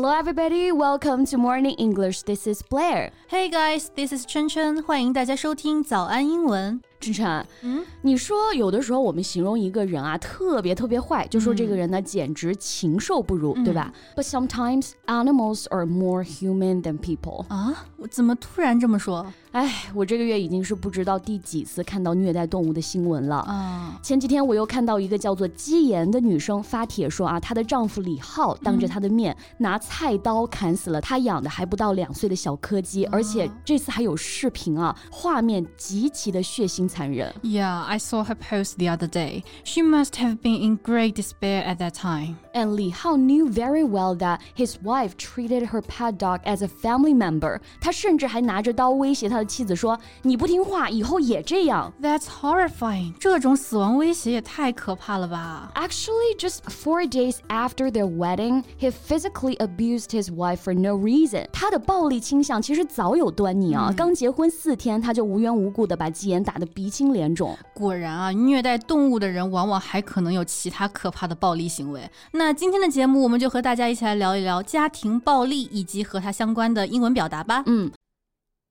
Hello, everybody. Welcome to Morning English. This is Blair. Hey guys, this is 圈圈，欢迎大家收听早安英文。 晨晨，嗯，你说有的时候我们形容一个人啊，特别特别坏，就说这个人呢、嗯、简直禽兽不如，嗯、对吧？But sometimes animals are more human than people. 啊，我怎么突然这么说？哎，我这个月已经是不知道第几次看到虐待动物的新闻了。啊，前几天我又看到一个叫做基岩的女生发帖说啊，她的丈夫李浩当着她的面、嗯、拿菜刀砍死了她养的还不到两岁的小柯基，而且这次还有视频啊，画面极其的血腥。Yeah, I saw her post the other day. She must have been in great despair at that time. And Li Hao knew very well that his wife treated her pet dog as a family member. 他甚至还拿着刀威胁他的妻子说：“你不听话，以后也这样。” That's horrifying. 这种死亡威胁也太可怕了吧？Actually, just four days after their wedding, he physically abused his wife for no reason. 他的暴力倾向其实早有端倪啊！刚结婚四天，他就无缘无故的把基岩打得 鼻青脸肿。果然啊，虐待动物的人往往还可能有其他可怕的暴力行为。那今天的节目，我们就和大家一起来聊一聊家庭暴力以及和它相关的英文表达吧。嗯。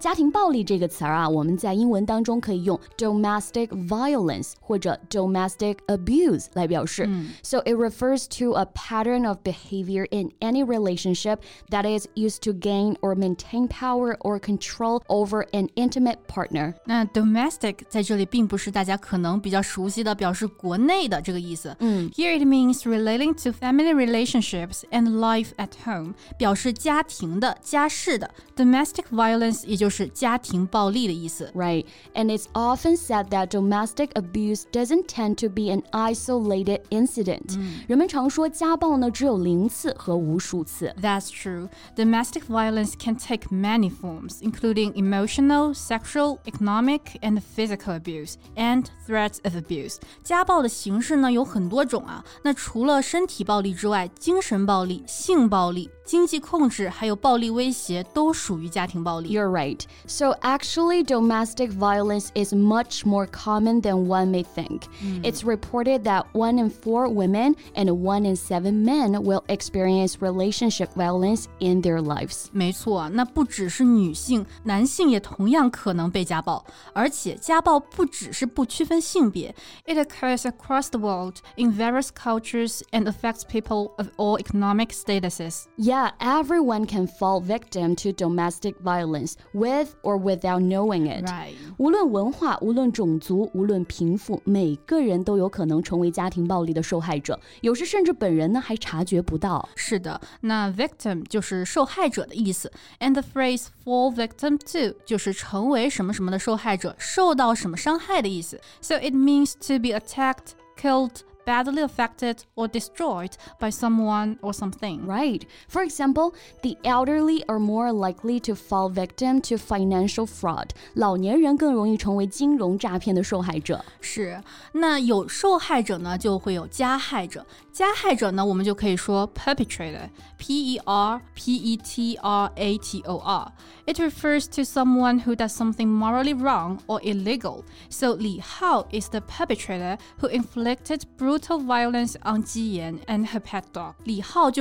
家庭暴力这个词儿啊，我们在英文当中可以用 domestic violence 或者 domestic abuse 来表示。嗯、so it refers to a pattern of behavior in any relationship that is used to gain or maintain power or control over an intimate partner。那 domestic 在这里并不是大家可能比较熟悉的表示国内的这个意思。嗯，Here it means relating to family relationships and life at home，表示家庭的、家事的。Domestic violence 也就是家庭暴力的意思，right? And it's often said that domestic abuse doesn't tend to be an isolated incident. 人们常说家暴呢只有零次和无数次。 That's true. Domestic violence can take many forms, including emotional, sexual, economic, and physical abuse, and threats of abuse. 家暴的形式呢有很多种啊。那除了身体暴力之外，精神暴力、性暴力。 经济控制还有暴力威胁都属于家庭暴力。 You're right. So actually, domestic violence is much more common than one may think. It's reported that one in four women and one in seven men will experience relationship violence in their lives. 没错，那不只是女性，男性也同样可能被家暴。而且家暴不只是不区分性别，it occurs across the world in various cultures and affects people of all economic statuses. Yeah, everyone can fall victim to domestic violence with or without knowing it. Right. 无论文化，无论种族，无论贫富，每个人都有可能成为家庭暴力的受害者。有时甚至本人呢还察觉不到。是的，那 victim 就是受害者的意思，and the phrase fall victim to 就是成为什么什么的受害者，受到什么伤害的意思。So it means to be attacked, killed. badly affected or destroyed by someone or something. Right. For example, the elderly are more likely to fall victim to financial fraud. 老年人更容易成为金融诈骗的受害者。是，那有受害者呢，就会有加害者。加害者呢，我们就可以说 perpetrator，p e r p e t r a t o r。It refers to someone who does something morally wrong or illegal. So Li Hao is the perpetrator who inflicted brutal brutal violence on 姬颜 and her pet dog. Li Hao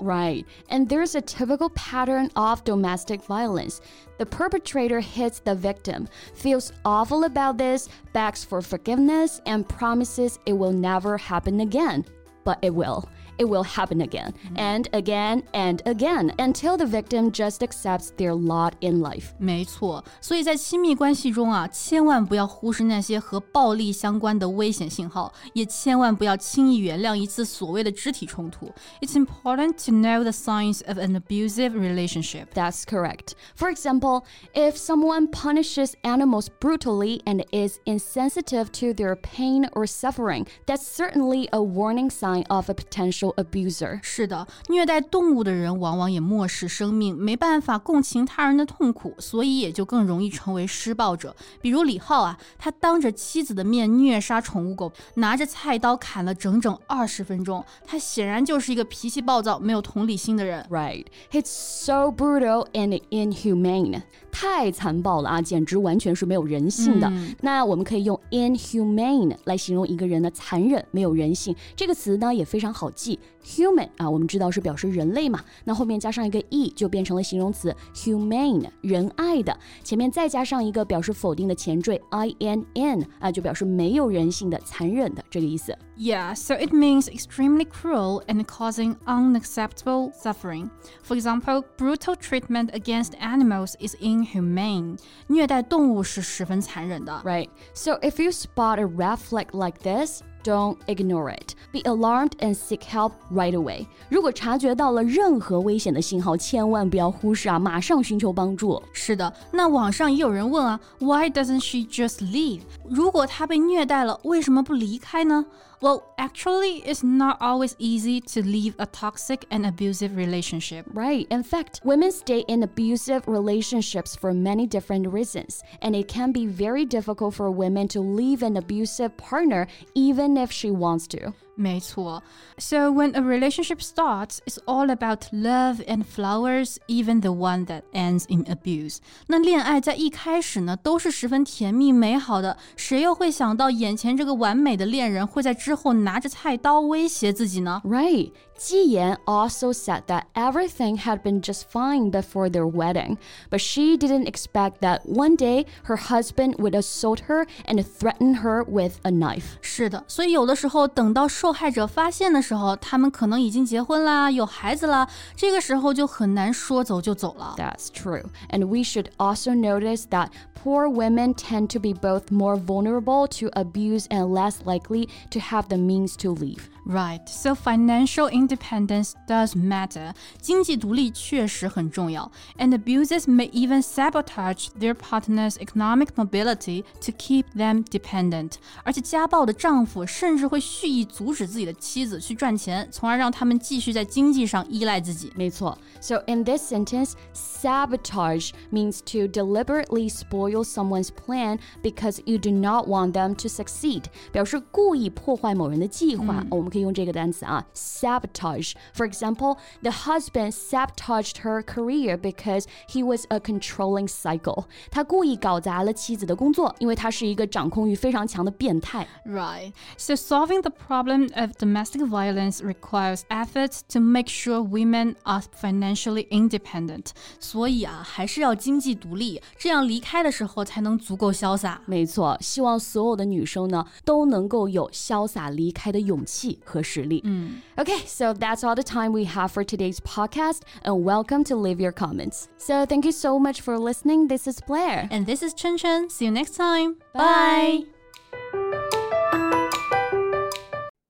Right. and there's a typical pattern of domestic violence. The perpetrator hits the victim, feels awful about this, begs for forgiveness, and promises it will never happen again. But it will It will happen again and again and again until the victim just accepts their lot in life. 没错，所以在亲密关系中啊，千万不要忽视那些和暴力相关的危险信号，也千万不要轻易原谅一次所谓的肢体冲突。It's important to know the signs of an abusive relationship. That's correct. For example, if someone punishes animals brutally and is insensitive to their pain or suffering, that's certainly a warning sign of a potential abuser. 是的，虐待动物的人往往也漠视生命，没办法共情他人的痛苦，所以也就更容易成为施暴者。比如李浩啊，他当着妻子的面虐杀宠物狗，拿着菜刀砍了整整二十分钟。他显然就是一个脾气暴躁、没有同理心的人。Right, it's so brutal and inhumane. 太残暴了啊，简直完全是没有人性的。那我们可以用 inhumane 来形容一个人的残忍、没有人性。这个词呢也非常好记，human 啊，我们知道是表示人类嘛，那后面加上一个 e 就变成了形容词 humane，仁爱的。前面再加上一个表示否定的前缀 inn 啊，就表示没有人性的、残忍的这个意思。Yeah, so it means extremely cruel and causing unacceptable suffering. For example, brutal treatment against animals is inhumane. 虐待动物是十分残忍的。Right. So if you spot a red flag like this, don't ignore it. Be alarmed and seek help right away. 如果察觉到了任何危险的信号，千万不要忽视啊，马上寻求帮助。是的，那网上也有人问啊，Why doesn't she just leave？如果她被虐待了，为什么不离开呢？well, actually, it's not always easy to leave a toxic and abusive relationship. Right. In fact, women stay in abusive relationships for many different reasons, and it can be very difficult for women to leave an abusive partner even if she wants to. 没错. So when a relationship starts, it's all about love and flowers, even the one that ends in abuse. 那恋爱在一开始呢，都是十分甜蜜美好的。谁又会想到眼前这个完美的恋人会在之后拿着菜刀威胁自己呢？Right. Ji Yan also said that everything had been just fine before their wedding, but she didn't expect that one day her husband would assault her and threaten her with a knife. 是的，所以有的时候等到受 害者发现的时候，他们可能已经结婚啦，有孩子啦，这个时候就很难说走就走了。That's true, and we should also notice that poor women tend to be both more vulnerable to abuse and less likely to have the means to leave. Right, so financial independence does matter. 经济独立确实很重要. And abusers may even sabotage their partner's economic mobility to keep them dependent. 而且家暴的丈夫甚至会蓄意阻止自己的妻子去赚钱，从而让他们继续在经济上依赖自己。没错。So in this sentence, sabotage means to deliberately spoil someone's plan because you do not want them to succeed. 表示故意破坏某人的计划。我们可以。 可以用这个单词啊，sabotage。For example, the husband sabotaged her career because he was a controlling psycho。他故意搞砸了妻子的工作，因为他是一个掌控欲非常强的变态。Right. So solving the problem of domestic violence requires efforts to make sure women are financially independent. 所以啊，还是要经济独立，这样离开的时候才能足够潇洒。没错，希望所有的女生呢都能够有潇洒离开的勇气。 和实力。嗯，Okay, so that's all the time we have for today's podcast, and welcome to leave your comments. So thank you so much for listening. This is Blair, and this is Chen Chen. See you next time. Bye.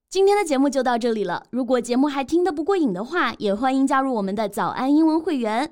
今天的节目就到这里了。如果节目还听得不过瘾的话，也欢迎加入我们的早安英文会员。